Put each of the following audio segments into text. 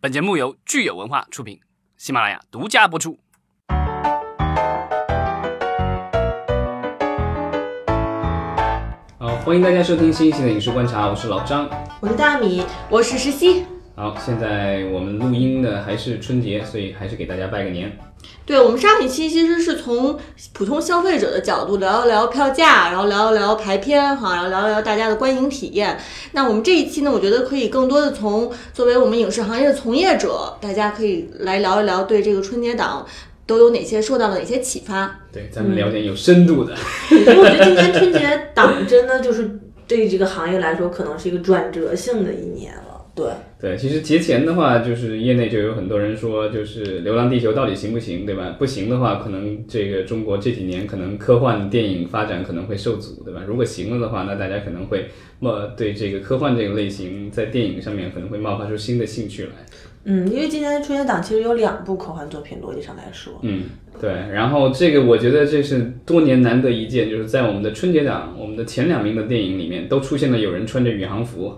本节目由聚友文化出品，喜马拉雅独家播出。好，欢迎大家收听新一期的影视观察，我是老张。我是大米，我是石溪。好，现在我们录音的还是春节，所以还是给大家拜个年。对我们上一期其实是从普通消费者的角度聊一聊票价，然后聊一聊排片哈，然后聊一聊大家的观影体验。那我们这一期呢，我觉得可以更多的从作为我们影视行业的从业者，大家可以来聊一聊对这个春节档都有哪些受到了哪些启发。对，咱们聊点有深度的。因 为我觉得今年春节档真的就是对这个行业来说，可能是一个转折性的一年了。对对，其实节前的话，就是业内就有很多人说，就是《流浪地球》到底行不行，对吧？不行的话，可能这个中国这几年可能科幻电影发展可能会受阻，对吧？如果行了的话，那大家可能会冒对这个科幻这个类型在电影上面可能会冒发出新的兴趣来。嗯，因为今年春节档其实有两部科幻作品，逻辑上来说，嗯，对。然后这个我觉得这是多年难得一见，就是在我们的春节档，我们的前两名的电影里面都出现了有人穿着宇航服。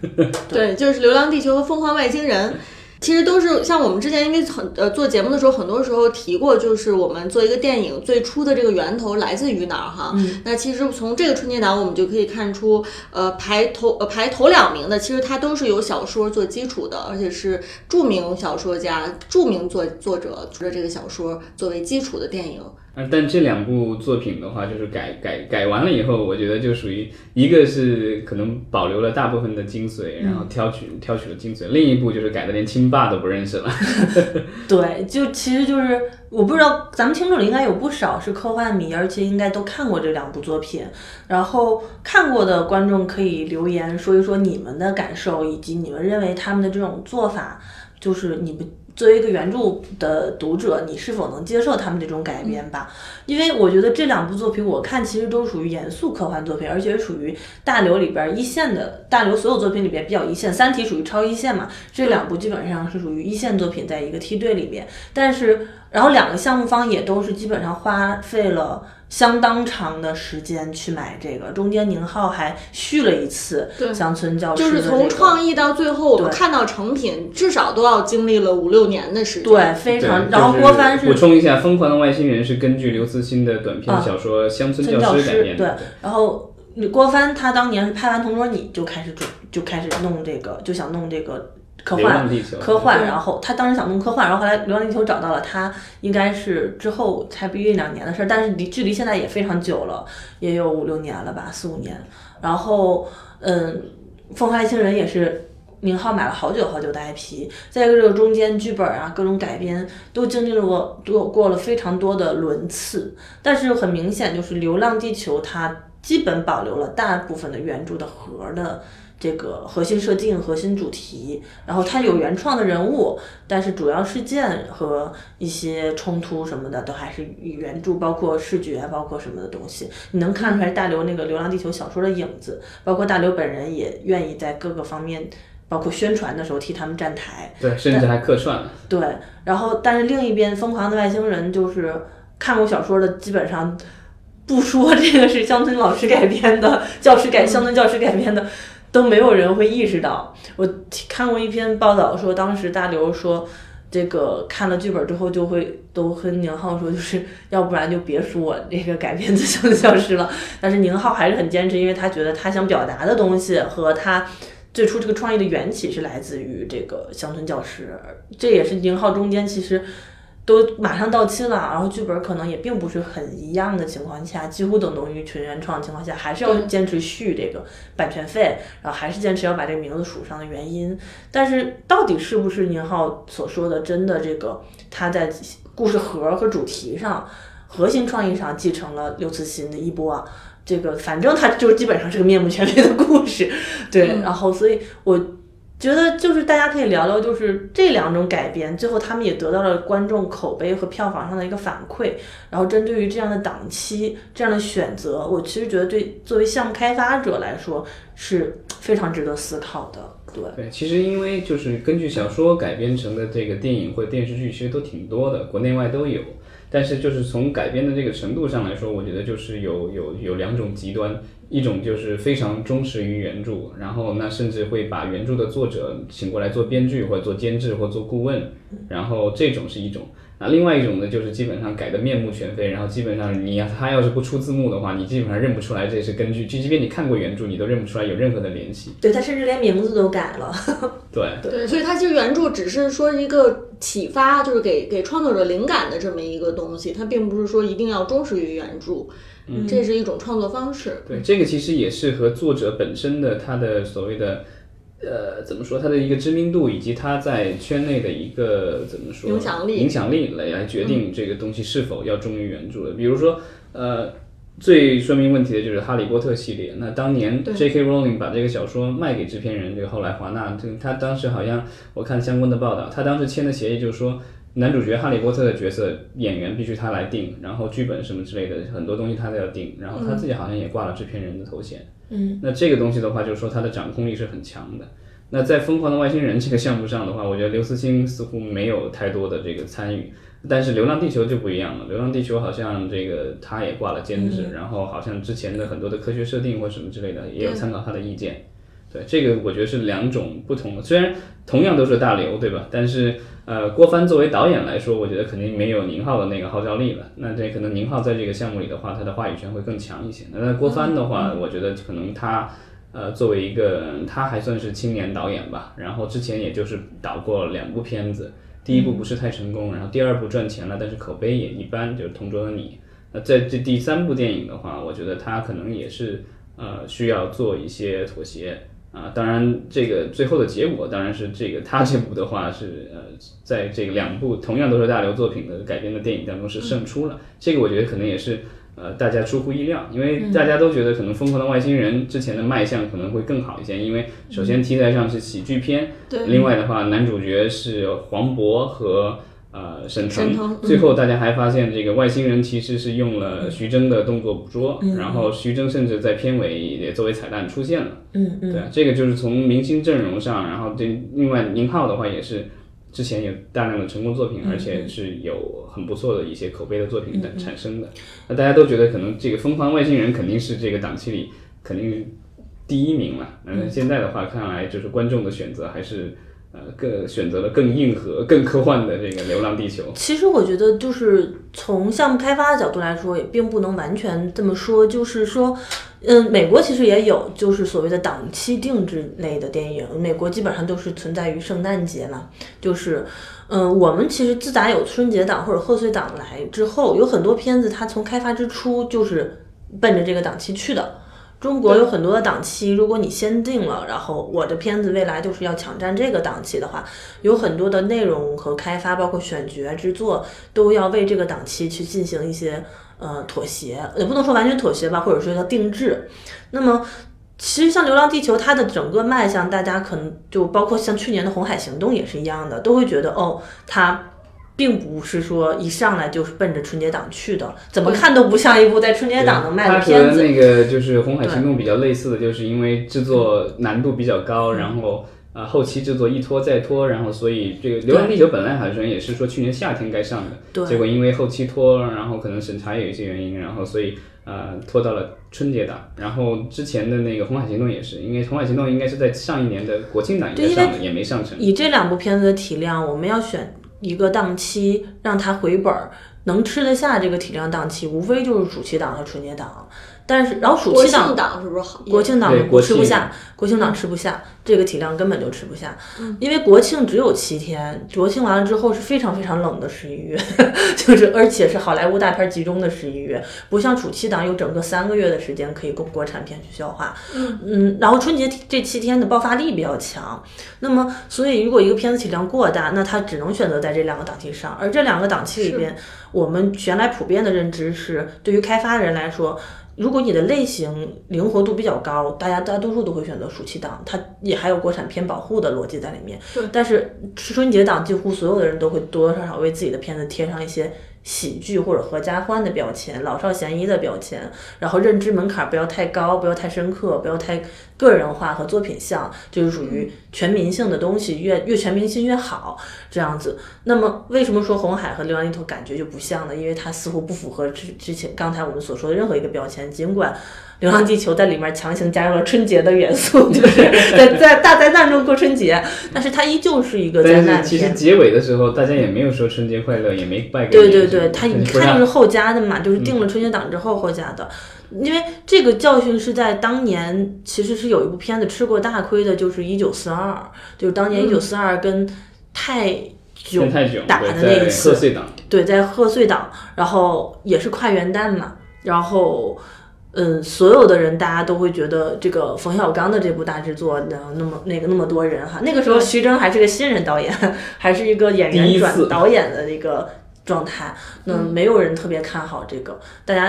对，就是《流浪地球》和《疯狂外星人》。其实都是像我们之前因为很呃做节目的时候，很多时候提过，就是我们做一个电影最初的这个源头来自于哪儿哈？那其实从这个春节档我们就可以看出，呃排头呃排头两名的，其实它都是有小说做基础的，而且是著名小说家、著名作作者出的这个小说作为基础的电影。啊，但这两部作品的话，就是改改改完了以后，我觉得就属于一个是可能保留了大部分的精髓，然后挑取挑取了精髓；另一部就是改的连亲爸都不认识了。对，就其实就是我不知道，咱们听众里应该有不少是科幻迷，而且应该都看过这两部作品。然后看过的观众可以留言说一说你们的感受，以及你们认为他们的这种做法，就是你们。作为一个原著的读者，你是否能接受他们这种改编吧？因为我觉得这两部作品，我看其实都属于严肃科幻作品，而且属于大刘里边一线的。大刘所有作品里边比较一线，《三体》属于超一线嘛，这两部基本上是属于一线作品，在一个梯队里面。但是，然后两个项目方也都是基本上花费了。相当长的时间去买这个，中间宁浩还续了一次乡村教师，就是从创意到最后我们看到成品，至少都要经历了五六年的时间。对，非常。然后郭帆是补充一下，《疯狂的外星人》是根据刘慈欣的短篇小说《乡村教师》改编的。对，然后郭帆他当年是拍完《同桌你》就开始准就开始弄这个，就想弄这个。科幻，科幻，然后他当时想弄科幻，然后后来《流浪地球》找到了他，应该是之后才毕业两年的事儿，但是离距离现在也非常久了，也有五六年了吧，四五年。然后，嗯，《疯狂外星人》也是宁浩买了好久好久的 IP，在这个中间剧本啊，各种改编都经历了过，都过了非常多的轮次。但是很明显，就是《流浪地球》它基本保留了大部分的原著的核的。这个核心设定、核心主题，然后它有原创的人物，但是主要事件和一些冲突什么的都还是原著，包括视觉，包括什么的东西，你能看出来大刘那个《流浪地球》小说的影子，包括大刘本人也愿意在各个方面，包括宣传的时候替他们站台，对，甚至还客串了。对，然后但是另一边，《疯狂的外星人》就是看过小说的基本上不说这个是乡村老师改编的，教师改乡村教师改编的。都没有人会意识到。我看过一篇报道说，当时大刘说，这个看了剧本之后，就会都跟宁浩说，就是 要不然就别说我这个改编自《乡村教师》了。但是宁浩还是很坚持，因为他觉得他想表达的东西和他最初这个创意的缘起是来自于这个《乡村教师》，这也是宁浩中间其实。都马上到期了，然后剧本可能也并不是很一样的情况下，几乎等同于纯原创的情况下，还是要坚持续这个版权费，然后还是坚持要把这个名字署上的原因。但是到底是不是宁浩所说的真的这个他在故事核和主题上、核心创意上继承了刘慈欣的衣钵？这个反正他就基本上是个面目全非的故事，对。然后所以我。觉得就是大家可以聊聊，就是这两种改编，最后他们也得到了观众口碑和票房上的一个反馈。然后针对于这样的档期、这样的选择，我其实觉得对作为项目开发者来说是非常值得思考的。对对，其实因为就是根据小说改编成的这个电影或者电视剧，其实都挺多的，国内外都有。但是就是从改编的这个程度上来说，我觉得就是有有有两种极端，一种就是非常忠实于原著，然后那甚至会把原著的作者请过来做编剧或者做监制或做顾问，然后这种是一种。那另外一种呢，就是基本上改的面目全非，然后基本上你他要是不出字幕的话，你基本上认不出来这是根据，就即便你看过原著，你都认不出来有任何的联系。对他甚至连名字都改了。对对，所以它其实原著只是说一个启发，就是给给创作者灵感的这么一个东西，它并不是说一定要忠实于原著，嗯，这是一种创作方式。对，这个其实也是和作者本身的他的所谓的。呃，怎么说？他的一个知名度以及他在圈内的一个怎么说影响力，影响力来来决定这个东西是否要忠于原著的。比如说，呃，最说明问题的就是《哈利波特》系列。那当年 J.K. Rowling 把这个小说卖给制片人，这个后来华纳，这他当时好像我看相关的报道，他当时签的协议就是说，男主角哈利波特的角色演员必须他来定，然后剧本什么之类的很多东西他都要定，然后他自己好像也挂了制片人的头衔。嗯，那这个东西的话，就是说他的掌控力是很强的。那在《疯狂的外星人》这个项目上的话，我觉得刘慈欣似乎没有太多的这个参与。但是《流浪地球》就不一样了，《流浪地球》好像这个他也挂了监制，然后好像之前的很多的科学设定或什么之类的也有参考他的意见。对，这个我觉得是两种不同的，虽然同样都是大刘，对吧？但是呃，郭帆作为导演来说，我觉得肯定没有宁浩的那个号召力了。那这可能宁浩在这个项目里的话，他的话语权会更强一些。那郭帆的话，我觉得可能他。呃，作为一个他还算是青年导演吧，然后之前也就是导过两部片子，第一部不是太成功，然后第二部赚钱了，但是口碑也一般，就是《同桌的你》。那在这第三部电影的话，我觉得他可能也是呃需要做一些妥协啊。当然，这个最后的结果当然是这个他这部的话是呃在这个两部同样都是大刘作品的改编的电影当中是胜出了，这个我觉得可能也是。呃，大家出乎意料，因为大家都觉得可能《疯狂的外星人》之前的卖相可能会更好一些，因为首先题材上是喜剧片，另外的话男主角是黄渤和呃沈腾，最后大家还发现这个外星人其实是用了徐峥的动作捕捉，然后徐峥甚至在片尾也作为彩蛋出现了，嗯嗯，对，这个就是从明星阵容上，然后对另外宁浩的话也是。之前有大量的成功作品，而且是有很不错的一些口碑的作品的产生的。那大家都觉得可能这个《疯狂外星人》肯定是这个档期里肯定第一名了。那现在的话，看来就是观众的选择还是呃更选择了更硬核、更科幻的这个《流浪地球》。其实我觉得，就是从项目开发的角度来说，也并不能完全这么说。就是说。嗯，美国其实也有，就是所谓的档期定制类的电影。美国基本上都是存在于圣诞节嘛，就是，嗯，我们其实自打有春节档或者贺岁档来之后，有很多片子它从开发之初就是奔着这个档期去的。中国有很多的档期，如果你先定了，然后我的片子未来就是要抢占这个档期的话，有很多的内容和开发，包括选角、制作，都要为这个档期去进行一些。呃，妥协也不能说完全妥协吧，或者说叫定制。那么，其实像《流浪地球》，它的整个卖相，大家可能就包括像去年的《红海行动》也是一样的，都会觉得哦，它并不是说一上来就是奔着春节档去的，怎么看都不像一部在春节档能卖的片子。它和那个就是《红海行动》比较类似的就是因为制作难度比较高，然后。啊，后期制作一拖再拖，然后所以这个《流浪地球》本来好像也是说去年夏天该上的，结果因为后期拖，然后可能审查有一些原因，然后所以呃拖到了春节档。然后之前的那个《红海行动》也是，因为《红海行动》应该是在上一年的国庆档应该上的，也没上成。以这两部片子的体量，我们要选一个档期让他回本儿，能吃得下这个体量档期，无非就是暑期档和春节档。但是，然后暑期档是不是好？国庆档吃不下，国庆档吃不下，这个体量根本就吃不下。因为国庆只有七天，国庆完了之后是非常非常冷的十一月，就是而且是好莱坞大片集中的十一月，不像暑期档有整个三个月的时间可以供国产片去消化。嗯嗯，然后春节这七天的爆发力比较强，那么所以如果一个片子体量过大，那它只能选择在这两个档期上，而这两个档期里边，我们原来普遍的认知是，对于开发人来说。如果你的类型灵活度比较高，大家大多数都会选择暑期档，它也还有国产片保护的逻辑在里面。但是春节档几乎所有的人都会多多少少为自己的片子贴上一些喜剧或者合家欢的标签，老少咸宜的标签，然后认知门槛不要太高，不要太深刻，不要太个人化和作品像，就是属于全民性的东西，越越全民性越好这样子。那么为什么说红海和流浪地球感觉就不像呢？因为它似乎不符合之之前刚才我们所说的任何一个标签，尽管。流浪地球在里面强行加入了春节的元素，就是 在在大灾难中过春节，但是它依旧是一个灾难片。其实结尾的时候，大家也没有说春节快乐，也没拜。对对对，它一看就是后加的嘛，就是定了春节档之后后加的。因为这个教训是在当年，其实是有一部片子吃过大亏的，就是《一九四二》，就是当年《一九四二》跟泰囧打的那一次。贺岁档。对，在贺岁档，然后也是跨元旦嘛，然后。嗯，所有的人大家都会觉得这个冯小刚的这部大制作，那那么那个那么多人哈，那个时候徐峥还是个新人导演，还是一个演员转导演的一个状态，那没有人特别看好这个，大家，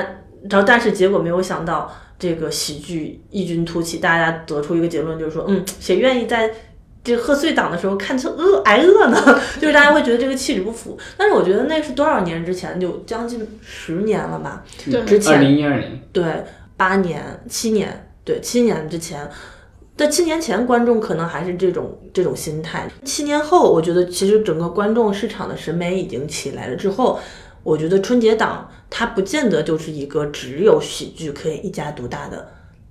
然后但是结果没有想到这个喜剧异军突起，大家得出一个结论就是说，嗯，谁愿意在这贺岁档的时候看他饿挨饿呢？就是大家会觉得这个气质不符。但是我觉得那是多少年之前，就将近十年了吧？对，之前二零一二年，对。八年、七年，对，七年之前，在七年前，观众可能还是这种这种心态。七年后，我觉得其实整个观众市场的审美已经起来了之后，我觉得春节档它不见得就是一个只有喜剧可以一家独大的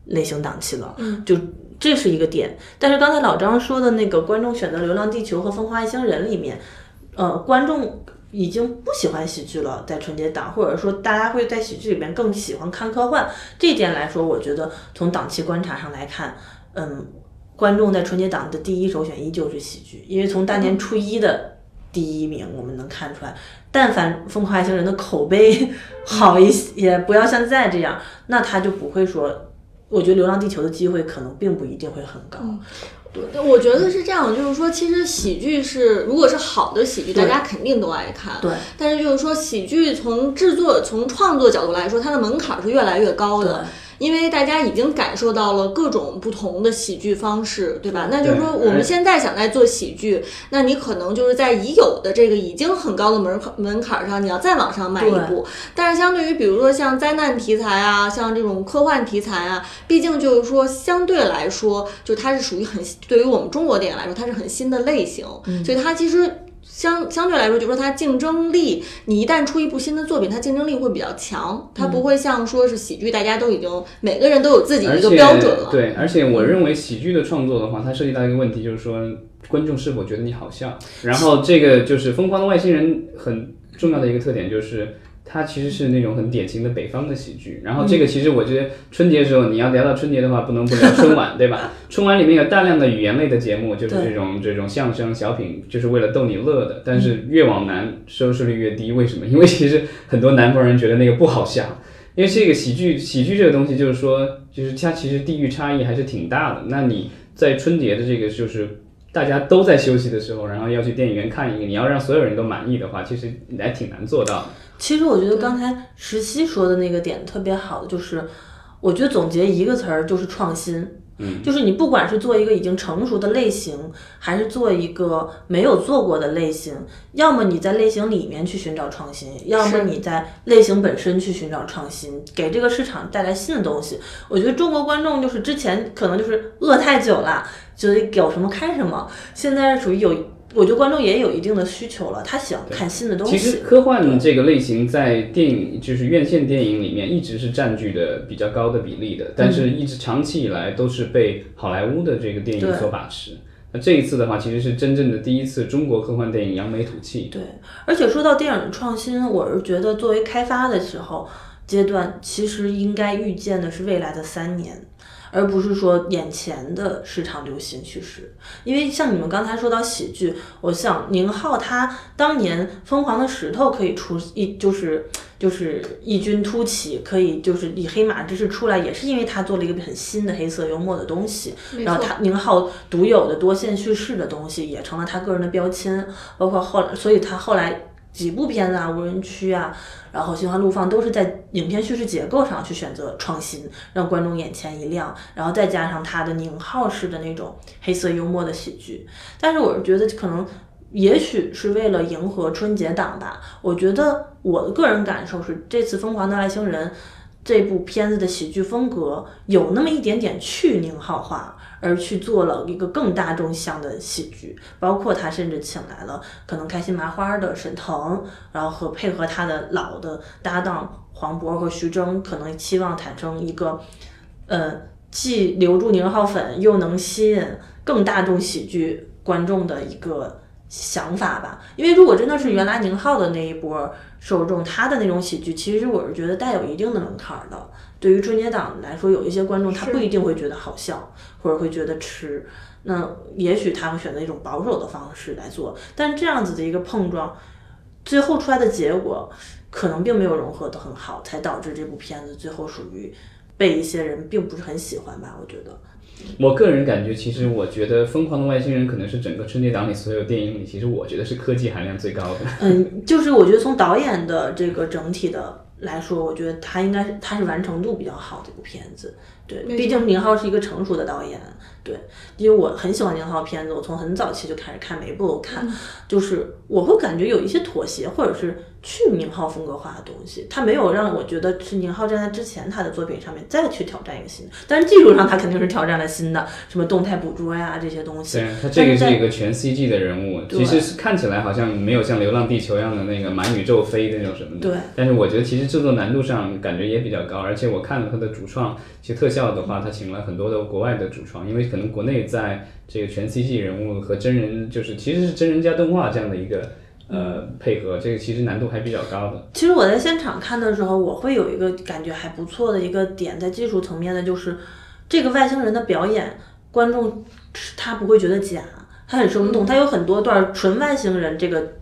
类型档期了。嗯，就这是一个点。但是刚才老张说的那个观众选择《流浪地球》和《疯狂外星人》里面，呃，观众。已经不喜欢喜剧了，在春节档，或者说大家会在喜剧里面更喜欢看科幻。这一点来说，我觉得从档期观察上来看，嗯，观众在春节档的第一首选依旧是喜剧，因为从大年初一的第一名我们能看出来，但凡《疯狂外星人》的口碑 好一些，不要像现在这样，那他就不会说，我觉得《流浪地球》的机会可能并不一定会很高。我觉得是这样，就是说，其实喜剧是，如果是好的喜剧，大家肯定都爱看。对。但是就是说，喜剧从制作、从创作角度来说，它的门槛是越来越高的。因为大家已经感受到了各种不同的喜剧方式，对吧？那就是说，我们现在想在做喜剧，那你可能就是在已有的这个已经很高的门槛门槛上，你要再往上迈一步。但是，相对于比如说像灾难题材啊，像这种科幻题材啊，毕竟就是说相对来说，就它是属于很对于我们中国电影来说，它是很新的类型，所以它其实。相相对来说，就说它竞争力，你一旦出一部新的作品，它竞争力会比较强，它不会像说是喜剧，大家都已经每个人都有自己的一个标准了。对，而且我认为喜剧的创作的话，它涉及到一个问题，就是说观众是否觉得你好笑。然后这个就是《疯狂的外星人》很重要的一个特点就是。它其实是那种很典型的北方的喜剧，然后这个其实我觉得春节的时候你要聊到春节的话，不能不聊春晚，对吧？春晚里面有大量的语言类的节目，就是这种这种相声小品，就是为了逗你乐的。但是越往南收视率越低，为什么？因为其实很多南方人觉得那个不好笑，因为这个喜剧喜剧这个东西就是说，就是它其实地域差异还是挺大的。那你在春节的这个就是大家都在休息的时候，然后要去电影院看一个，你要让所有人都满意的话，其实还挺难做到的。其实我觉得刚才石溪说的那个点特别好的，就是我觉得总结一个词儿就是创新。嗯，就是你不管是做一个已经成熟的类型，还是做一个没有做过的类型，要么你在类型里面去寻找创新，要么你在类型本身去寻找创新，给这个市场带来新的东西。我觉得中国观众就是之前可能就是饿太久了，就得有什么看什么，现在属于有。我觉得观众也有一定的需求了，他想看新的东西。其实科幻这个类型在电影就是院线电影里面一直是占据的比较高的比例的，但是一直长期以来都是被好莱坞的这个电影所把持。那这一次的话，其实是真正的第一次中国科幻电影扬眉吐气。对，而且说到电影创新，我是觉得作为开发的时候阶段，其实应该预见的是未来的三年。而不是说眼前的市场流行趋势，因为像你们刚才说到喜剧，我想宁浩他当年《疯狂的石头》可以出一就是就是异军突起，可以就是以黑马之势出来，也是因为他做了一个很新的黑色幽默的东西，然后他宁浩独有的多线叙事的东西也成了他个人的标签，包括后来，所以他后来。几部片子啊，无人区啊，然后心花怒放都是在影片叙事结构上去选择创新，让观众眼前一亮，然后再加上他的宁浩式的那种黑色幽默的喜剧。但是我是觉得可能也许是为了迎合春节档吧。我觉得我的个人感受是，这次《疯狂的外星人》这部片子的喜剧风格有那么一点点去宁浩化，而去做了一个更大众向的喜剧。包括他甚至请来了可能开心麻花的沈腾，然后和配合他的老的搭档黄渤和徐峥，可能期望产生一个，呃，既留住宁浩粉，又能吸引更大众喜剧观众的一个。想法吧，因为如果真的是原来宁浩的那一波受众，他的那种喜剧，其实我是觉得带有一定的门槛的。对于春节档来说，有一些观众他不一定会觉得好笑，或者会觉得吃。那也许他会选择一种保守的方式来做，但这样子的一个碰撞，最后出来的结果可能并没有融合的很好，才导致这部片子最后属于被一些人并不是很喜欢吧？我觉得。我个人感觉，其实我觉得《疯狂的外星人》可能是整个春节档里所有电影里，其实我觉得是科技含量最高的。嗯，就是我觉得从导演的这个整体的来说，我觉得他应该是他是完成度比较好的一部片子。对，毕竟宁浩是一个成熟的导演。对，因为我很喜欢宁浩片子，我从很早期就开始看，每一部都看。就是我会感觉有一些妥协，或者是去宁浩风格化的东西，他没有让我觉得是宁浩站在之前他的作品上面再去挑战一个新的。但是技术上他肯定是挑战了新的，什么动态捕捉呀这些东西。对他这个是一个全 CG 的人物，其实是看起来好像没有像《流浪地球》一样的那个满宇宙飞那种什么的。对。但是我觉得其实制作难度上感觉也比较高，而且我看了他的主创，其实特效的话，他请了很多的国外的主创，因为可能国内在。这个全 CG 人物和真人，就是其实是真人加动画这样的一个呃配合，这个其实难度还比较高的。其实我在现场看的时候，我会有一个感觉还不错的一个点，在技术层面的，就是这个外星人的表演，观众他不会觉得假，他很生动，他有很多段纯外星人这个。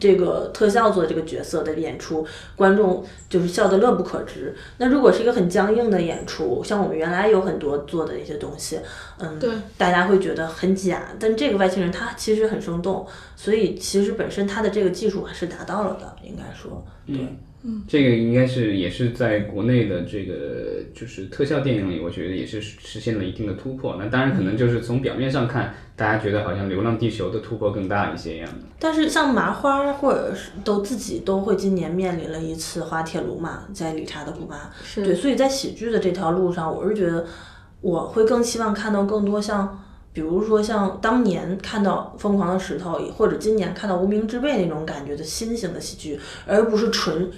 这个特效做的这个角色的演出，观众就是笑得乐不可支。那如果是一个很僵硬的演出，像我们原来有很多做的一些东西，嗯，对，大家会觉得很假。但这个外星人他其实很生动，所以其实本身他的这个技术还是达到了的，应该说，对。嗯，这个应该是也是在国内的这个就是特效电影里，我觉得也是实现了一定的突破。那当然可能就是从表面上看，大家觉得好像《流浪地球》的突破更大一些一样的。但是像麻花或者是都自己都会今年面临了一次滑铁卢嘛，在理查德古巴，对，所以在喜剧的这条路上，我是觉得我会更希望看到更多像。比如说像当年看到《疯狂的石头》，或者今年看到《无名之辈》那种感觉的新型的喜剧，而不是纯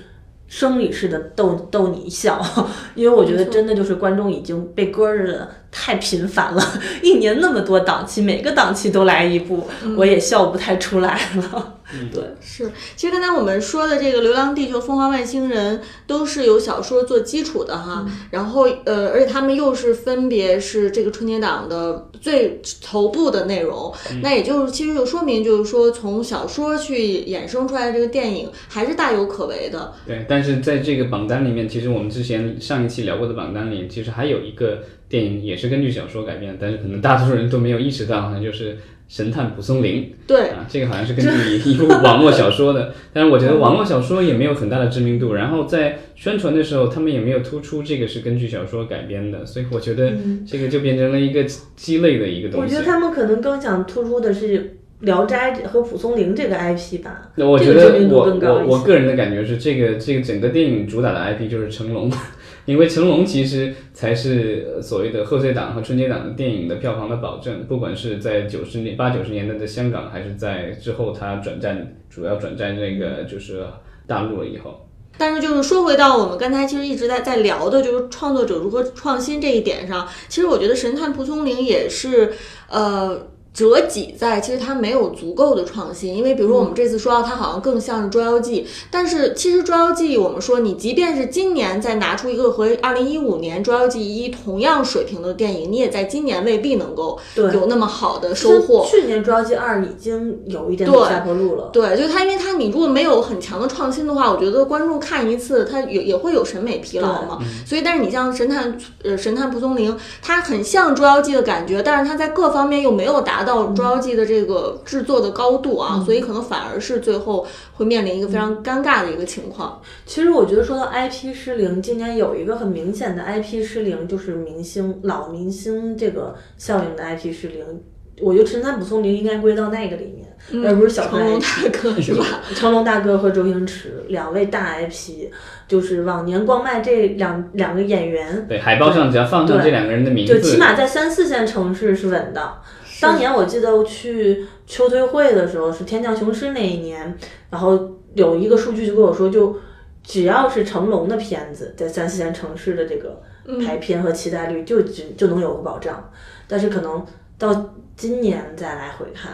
生理式的逗逗你笑。因为我觉得真的就是观众已经被割着的太频繁了，一年那么多档期，每个档期都来一部，我也笑不太出来了。对，是。其实刚才我们说的这个《流浪地球》《疯狂外星人》都是有小说做基础的哈，然后呃，而且他们又是分别是这个春节档的最头部的内容，那也就是其实就说明就是说从小说去衍生出来的这个电影还是大有可为的。对，但是在这个榜单里面，其实我们之前上一期聊过的榜单里，其实还有一个电影也是根据小说改编，但是可能大多数人都没有意识到，就是。神探蒲松龄，对啊，这个好像是根据一部网络小说的，但是我觉得网络小说也没有很大的知名度，然后在宣传的时候，他们也没有突出这个是根据小说改编的，所以我觉得这个就变成了一个鸡肋的一个东西。我觉得他们可能更想突出的是《聊斋》和蒲松龄这个 IP 吧。那我觉得我我我个人的感觉是，这个这个整个电影主打的 IP 就是成龙。因为成龙其实才是所谓的贺岁档和春节档的电影的票房的保证，不管是在九十年八九十年代的香港，还是在之后他转战主要转战那个就是大陆了以后。但是就是说回到我们刚才其实一直在在聊的，就是创作者如何创新这一点上，其实我觉得神探蒲松龄也是呃。折戟在，其实它没有足够的创新，因为比如说我们这次说到它好像更像是《捉妖记》，但是其实《捉妖记》我们说你即便是今年再拿出一个和二零一五年《捉妖记一》同样水平的电影，你也在今年未必能够有那么好的收获。去年《捉妖记二》已经有一点下坡路了。对，就它，因为它你如果没有很强的创新的话，我觉得观众看一次他也也会有审美疲劳嘛。所以，但是你像神探呃神探蒲松龄，它很像《捉妖记》的感觉，但是它在各方面又没有达。到《捉妖记》的这个制作的高度啊，所以可能反而是最后会面临一个非常尴尬的一个情况。其实我觉得说到 IP 失灵，今年有一个很明显的 IP 失灵，就是明星老明星这个效应的 IP 失灵。我觉得陈三捕松铃应该归到那个里面，而不是小成龙大哥 是吧？成龙大哥和周星驰两位大 IP，就是往年光卖这两两个演员，对海报上只要放上这两个人的名字，就起码在三四线城市是稳的。当年我记得我去秋推会的时候是《天降雄狮》那一年，然后有一个数据就跟我说，就只要是成龙的片子，在三四线城市的这个排片和期待率就就就能有个保障。但是可能到今年再来回看，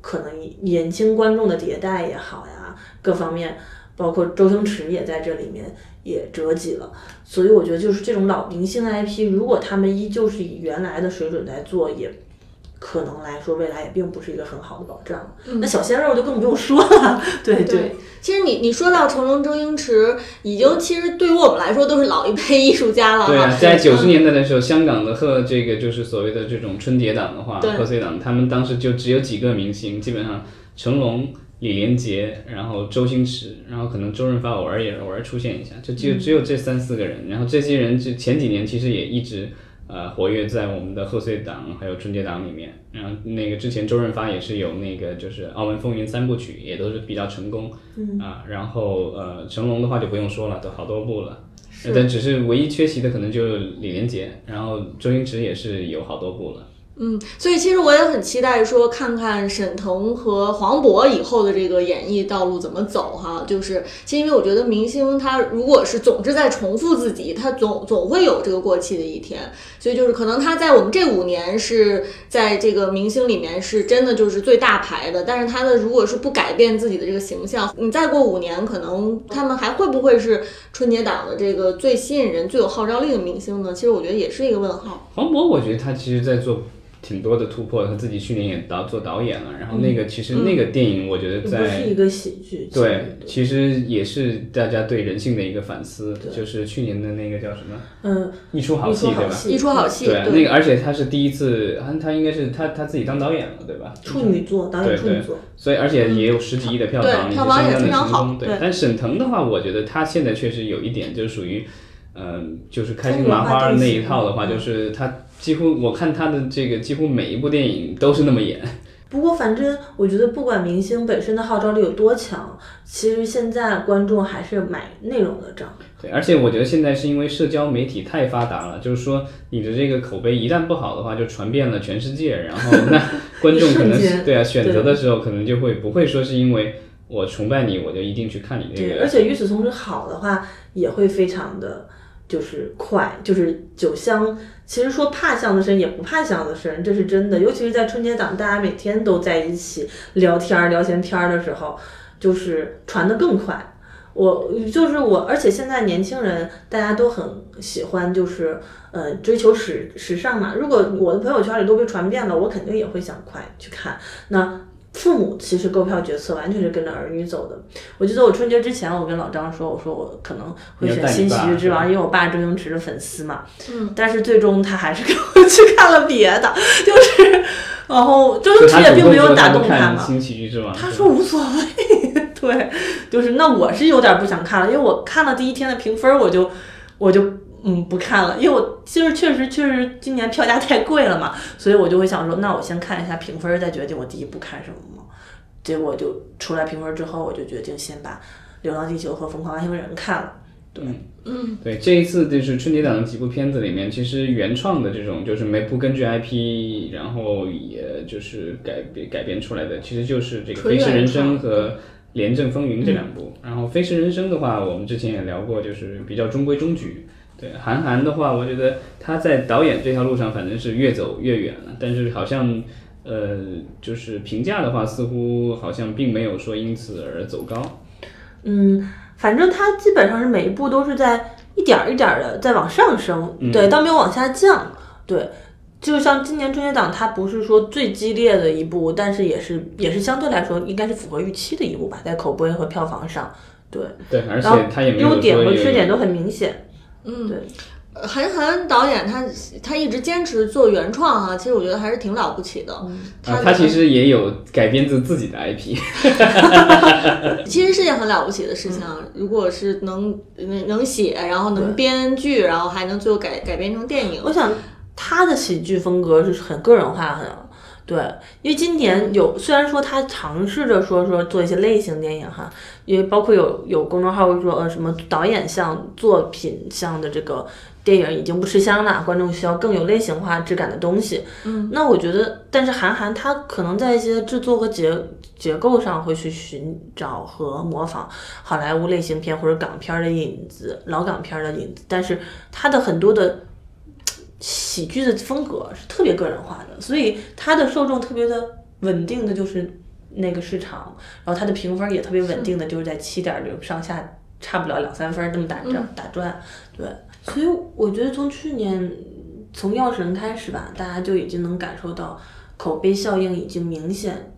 可能年轻观众的迭代也好呀，各方面，包括周星驰也在这里面也折戟了。所以我觉得就是这种老明星 IP，如果他们依旧是以原来的水准在做，也。可能来说，未来也并不是一个很好的保障。那小鲜肉就更不用说了。对对，其实你你说到成龙、周星驰，已经其实对于我们来说都是老一辈艺术家了。对啊，在九十年代的时候，香港的和这个就是所谓的这种春节档的话，贺岁档，他们当时就只有几个明星，基本上成龙、李连杰，然后周星驰，然后可能周润发偶尔也偶尔出现一下，就只有只有这三四个人。然后这些人就前几年其实也一直。呃，活跃在我们的贺岁档还有春节档里面，然后那个之前周润发也是有那个就是《澳门风云》三部曲，也都是比较成功，嗯。啊，然后呃成龙的话就不用说了，都好多部了，但只是唯一缺席的可能就是李连杰，然后周星驰也是有好多部了。嗯，所以其实我也很期待说看看沈腾和黄渤以后的这个演艺道路怎么走哈。就是，其实因为我觉得明星他如果是总是在重复自己，他总总会有这个过气的一天。所以就是可能他在我们这五年是在这个明星里面是真的就是最大牌的，但是他的如果是不改变自己的这个形象，你再过五年，可能他们还会不会是春节档的这个最吸引人、最有号召力的明星呢？其实我觉得也是一个问号。黄渤，我觉得他其实在做。挺多的突破，他自己去年也导做导演了，然后那个其实那个电影，我觉得在不是一个喜剧，对，其实。也是大家对人性的一个反思，就是去年的那个叫什么？嗯，一出好戏，对吧？一出好戏，对，那个而且他是第一次，他应该是他他自己当导演了，对吧？处女座，导演处女座，所以而且也有十几亿的票房，票房也非常好。对，但沈腾的话，我觉得他现在确实有一点，就是属于，嗯，就是开心麻花那一套的话，就是他。几乎我看他的这个，几乎每一部电影都是那么演。不过，反正我觉得，不管明星本身的号召力有多强，其实现在观众还是买内容的账。对，而且我觉得现在是因为社交媒体太发达了，就是说你的这个口碑一旦不好的话，就传遍了全世界，然后那 观众可能对啊，选择的时候可能就会不会说是因为我崇拜你，我就一定去看你这个。而且与此同时，好的话也会非常的。就是快，就是酒香。其实说怕巷子深也不怕巷子深，这是真的。尤其是在春节档，大家每天都在一起聊天聊闲天的时候，就是传的更快。我就是我，而且现在年轻人大家都很喜欢，就是呃追求时时尚嘛。如果我的朋友圈里都被传遍了，我肯定也会想快去看。那。父母其实购票决策完全是跟着儿女走的。我记得我春节之前，我跟老张说，我说我可能会选《新喜剧之王》，因为我爸周星驰的粉丝嘛。嗯。但是最终他还是给我去看了别的，就是，然后周星驰也并没有打动他嘛。新喜剧之王。他说无所谓，对，就是那我是有点不想看了，因为我看了第一天的评分，我就我就。嗯，不看了，因为我其实确实确实今年票价太贵了嘛，所以我就会想说，那我先看一下评分，再决定我第一部看什么嘛。结果就出来评分之后，我就决定先把《流浪地球》和《疯狂外星人》看了。对，嗯，对，这一次就是春节档的几部片子里面，其实原创的这种就是没不根据 IP，然后也就是改编改编出来的，其实就是这个《飞驰人生》和《廉政风云》这两部。然后《飞驰人生》的话，我们之前也聊过，就是比较中规中矩。对韩寒的话，我觉得他在导演这条路上反正是越走越远了，但是好像，呃，就是评价的话，似乎好像并没有说因此而走高。嗯，反正他基本上是每一步都是在一点儿一点儿的在往上升，对，倒没有往下降。对，就像今年春节档，它不是说最激烈的一部，但是也是也是相对来说应该是符合预期的一部吧，在口碑和票房上。对对，而且他也没有优点和缺点都很明显。嗯，对，韩寒导演他他一直坚持做原创啊，其实我觉得还是挺了不起的。他他其实也有改编自自己的 IP，其实是件很了不起的事情啊。如果是能能能写，然后能编剧，然后还能最后改改编成电影，我想他的喜剧风格是很个人化很。对，因为今年有虽然说他尝试着说说做一些类型电影哈，因为包括有有公众号会说呃什么导演像作品像的这个电影已经不吃香了，观众需要更有类型化质感的东西。嗯，那我觉得，但是韩寒他可能在一些制作和结结构上会去寻找和模仿好莱坞类型片或者港片的影子，老港片的影子，但是他的很多的。喜剧的风格是特别个人化的，所以它的受众特别的稳定的就是那个市场，然后它的评分也特别稳定的就是在七点零上下，差不了两三分这么打转打转。对，所以我觉得从去年从药神开始吧，大家就已经能感受到口碑效应已经明显，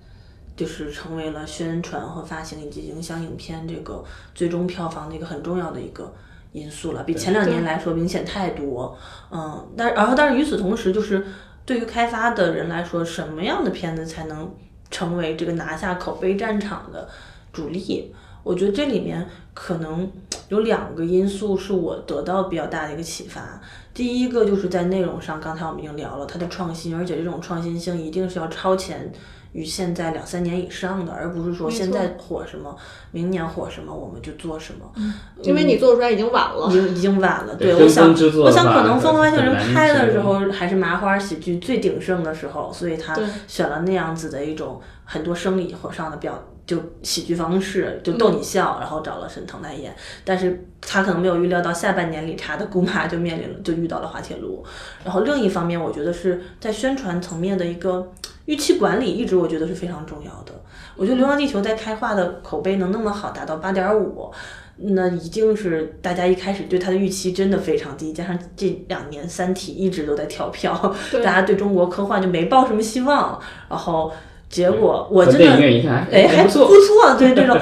就是成为了宣传和发行以及影响影片这个最终票房的一个很重要的一个。因素了，比前两年来说明显太多，嗯，但然后但是与此同时，就是对于开发的人来说，什么样的片子才能成为这个拿下口碑战场的主力？我觉得这里面可能有两个因素是我得到比较大的一个启发。第一个就是在内容上，刚才我们已经聊了它的创新，而且这种创新性一定是要超前。于现在两三年以上的，而不是说现在火什么，明年火什么我们就做什么。嗯，因为你做出来已经晚了，已经已经晚了。对，我想我想可能《疯狂外星人》拍的时候还是麻花喜剧最鼎盛的时候，所以他选了那样子的一种很多生理火上的表就喜剧方式，就逗你笑，然后找了沈腾来演。但是他可能没有预料到下半年理查的姑妈就面临了就遇到了滑铁卢。然后另一方面，我觉得是在宣传层面的一个。预期管理一直我觉得是非常重要的。我觉得《流浪地球》在开画的口碑能那么好，达到八点五，那一定是大家一开始对它的预期真的非常低，加上这两年《三体》一直都在跳票，大家对中国科幻就没抱什么希望。然后结果我真的哎还不错，对这种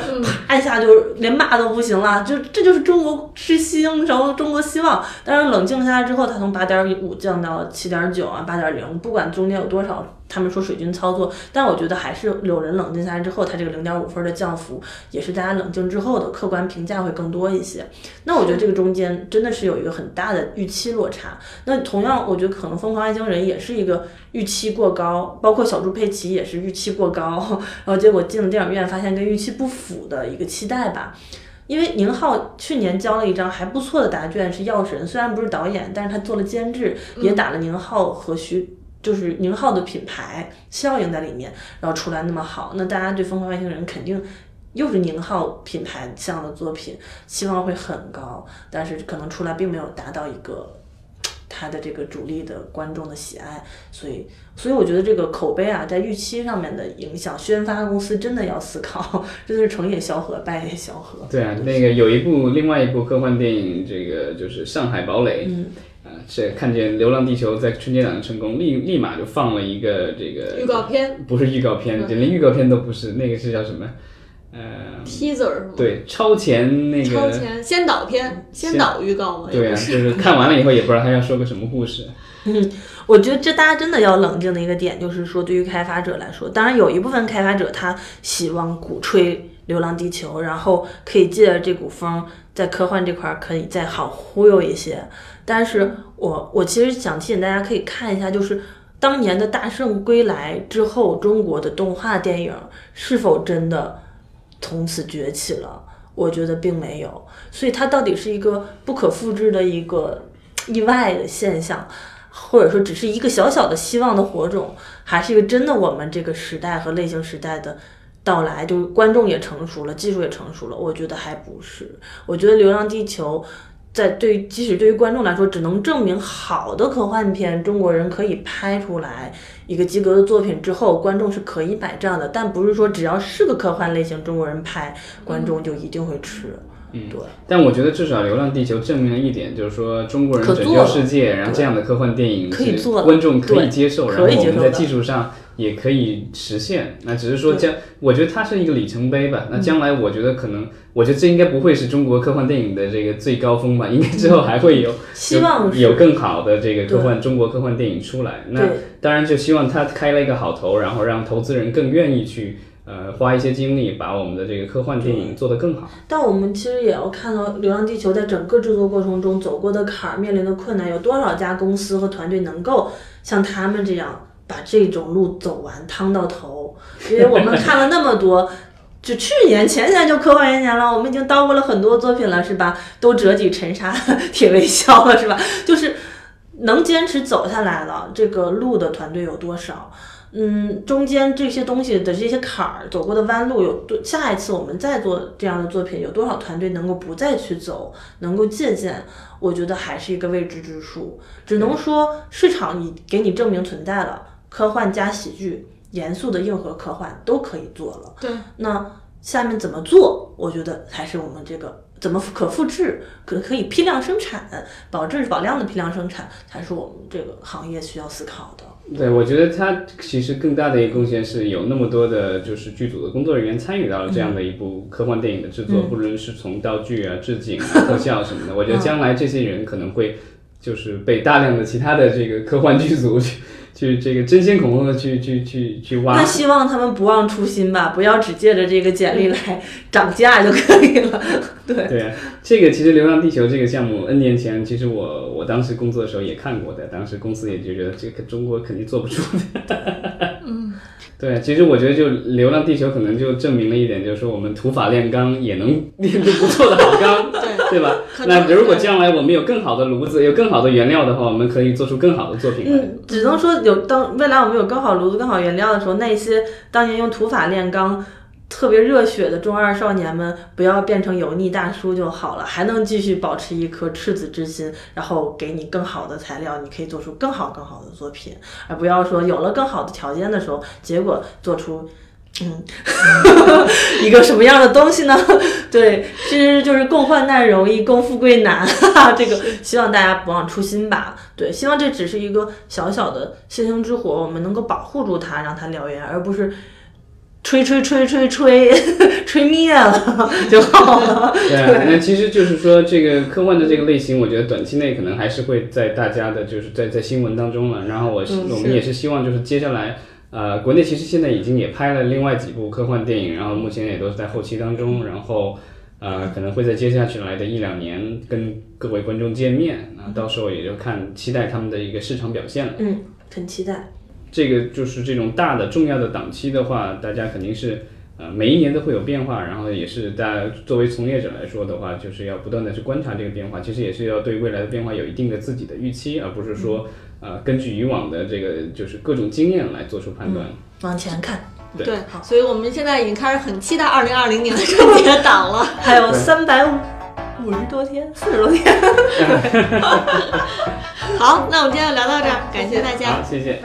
啪一下就连骂都不行了，就这就是中国之星，然后中国希望。但是冷静下来之后，它从八点五降到了七点九啊，八点零，不管中间有多少。他们说水军操作，但我觉得还是有人冷静下来之后，他这个零点五分的降幅也是大家冷静之后的客观评价会更多一些。那我觉得这个中间真的是有一个很大的预期落差。那同样，我觉得可能《疯狂外星人》也是一个预期过高，包括小猪佩奇也是预期过高，然后结果进了电影院发现跟预期不符的一个期待吧。因为宁浩去年交了一张还不错的答卷，是《药神》，虽然不是导演，但是他做了监制，也打了宁浩和徐。就是宁浩的品牌效应在里面，然后出来那么好，那大家对《疯狂外星人》肯定又是宁浩品牌像的作品，期望会很高，但是可能出来并没有达到一个 他的这个主力的观众的喜爱，所以，所以我觉得这个口碑啊，在预期上面的影响，宣发公司真的要思考，真的是成也萧何，败也萧何。对啊，那个有一部另外一部科幻电影，这个就是《上海堡垒》。嗯。是看见《流浪地球》在春节档的成功，立立马就放了一个这个预告片，不是预告片，连预告片都不是，那个是叫什么？呃，teaser 是吗？对，超前那个超前先导片，先导预告嘛。对啊，就是看完了以后也不知道他要说个什么故事。嗯，我觉得这大家真的要冷静的一个点，就是说对于开发者来说，当然有一部分开发者他希望鼓吹《流浪地球》，然后可以借着这股风，在科幻这块可以再好忽悠一些。但是我我其实想提醒大家，可以看一下，就是当年的大圣归来之后，中国的动画电影是否真的从此崛起了？我觉得并没有。所以它到底是一个不可复制的一个意外的现象，或者说只是一个小小的希望的火种，还是一个真的我们这个时代和类型时代的到来？就是观众也成熟了，技术也成熟了？我觉得还不是。我觉得《流浪地球》。在对，即使对于观众来说，只能证明好的科幻片，中国人可以拍出来一个及格的作品之后，观众是可以买账的。但不是说只要是个科幻类型，中国人拍，观众就一定会吃。嗯，对。但我觉得至少《流浪地球》证明了一点，就是说中国人拯救世界，然后这样的科幻电影可以做，观众可以接受，然后我们在技术上。也可以实现，那只是说将，我觉得它是一个里程碑吧。那将来我觉得可能，我觉得这应该不会是中国科幻电影的这个最高峰吧，应该之后还会有，希望有更好的这个科幻中国科幻电影出来。那当然就希望它开了一个好头，然后让投资人更愿意去呃花一些精力把我们的这个科幻电影做得更好。但我们其实也要看到《流浪地球》在整个制作过程中走过的坎儿，面临的困难，有多少家公司和团队能够像他们这样。把这种路走完，趟到头。因为我们看了那么多，就去年前年就科幻元年了，我们已经叨咕了很多作品了，是吧？都折戟沉沙，铁未销了，是吧？就是能坚持走下来了，这个路的团队有多少？嗯，中间这些东西的这些坎儿走过的弯路有多？下一次我们再做这样的作品，有多少团队能够不再去走，能够借鉴？我觉得还是一个未知之数。只能说市场已给你证明存在了，科幻加喜剧，严肃的硬核科幻都可以做了。对，那下面怎么做？我觉得才是我们这个怎么可复制，可可以批量生产，保质保量的批量生产，才是我们这个行业需要思考的。对，我觉得它其实更大的一个贡献是有那么多的，就是剧组的工作人员参与到了这样的一部科幻电影的制作，不论是从道具啊、置景啊、特效什么的，我觉得将来这些人可能会就是被大量的其他的这个科幻剧组去去这个争先恐后的去去去去挖。那希望他们不忘初心吧，不要只借着这个简历来 涨价就可以了。对对啊，这个其实《流浪地球》这个项目 N 年前，其实我我当时工作的时候也看过的，当时公司也就觉得这个中国肯定做不出的。嗯，对，其实我觉得就《流浪地球》可能就证明了一点，就是说我们土法炼钢也能炼出不错的好钢，对对吧？那如果将来我们有更好的炉子，有更好的原料的话，我们可以做出更好的作品来。嗯，只能说有当未来我们有更好炉子、更好原料的时候，那些当年用土法炼钢。特别热血的中二少年们，不要变成油腻大叔就好了，还能继续保持一颗赤子之心，然后给你更好的材料，你可以做出更好更好的作品，而不要说有了更好的条件的时候，结果做出，嗯，一个什么样的东西呢？对，其实就是共患难容易，共富贵难。这个希望大家不忘初心吧。对，希望这只是一个小小的星星之火，我们能够保护住它，让它燎原，而不是。吹吹吹吹吹，吹 灭了 就好了。对，那其实就是说，这个科幻的这个类型，我觉得短期内可能还是会在大家的，就是在在新闻当中了。然后我我们也是希望，就是接下来，呃，国内其实现在已经也拍了另外几部科幻电影，然后目前也都是在后期当中。然后，呃，可能会在接下去来的一两年跟各位观众见面。那到时候也就看期待他们的一个市场表现了。嗯，很期待。这个就是这种大的重要的档期的话，大家肯定是呃每一年都会有变化，然后也是大家作为从业者来说的话，就是要不断的去观察这个变化，其实也是要对未来的变化有一定的自己的预期，而不是说呃根据以往的这个就是各种经验来做出判断。往前看，对，所以我们现在已经开始很期待二零二零年的春节档了，还有三百五五十多天，四十多天。好，那我们今天就聊到这儿，感谢大家，好谢谢。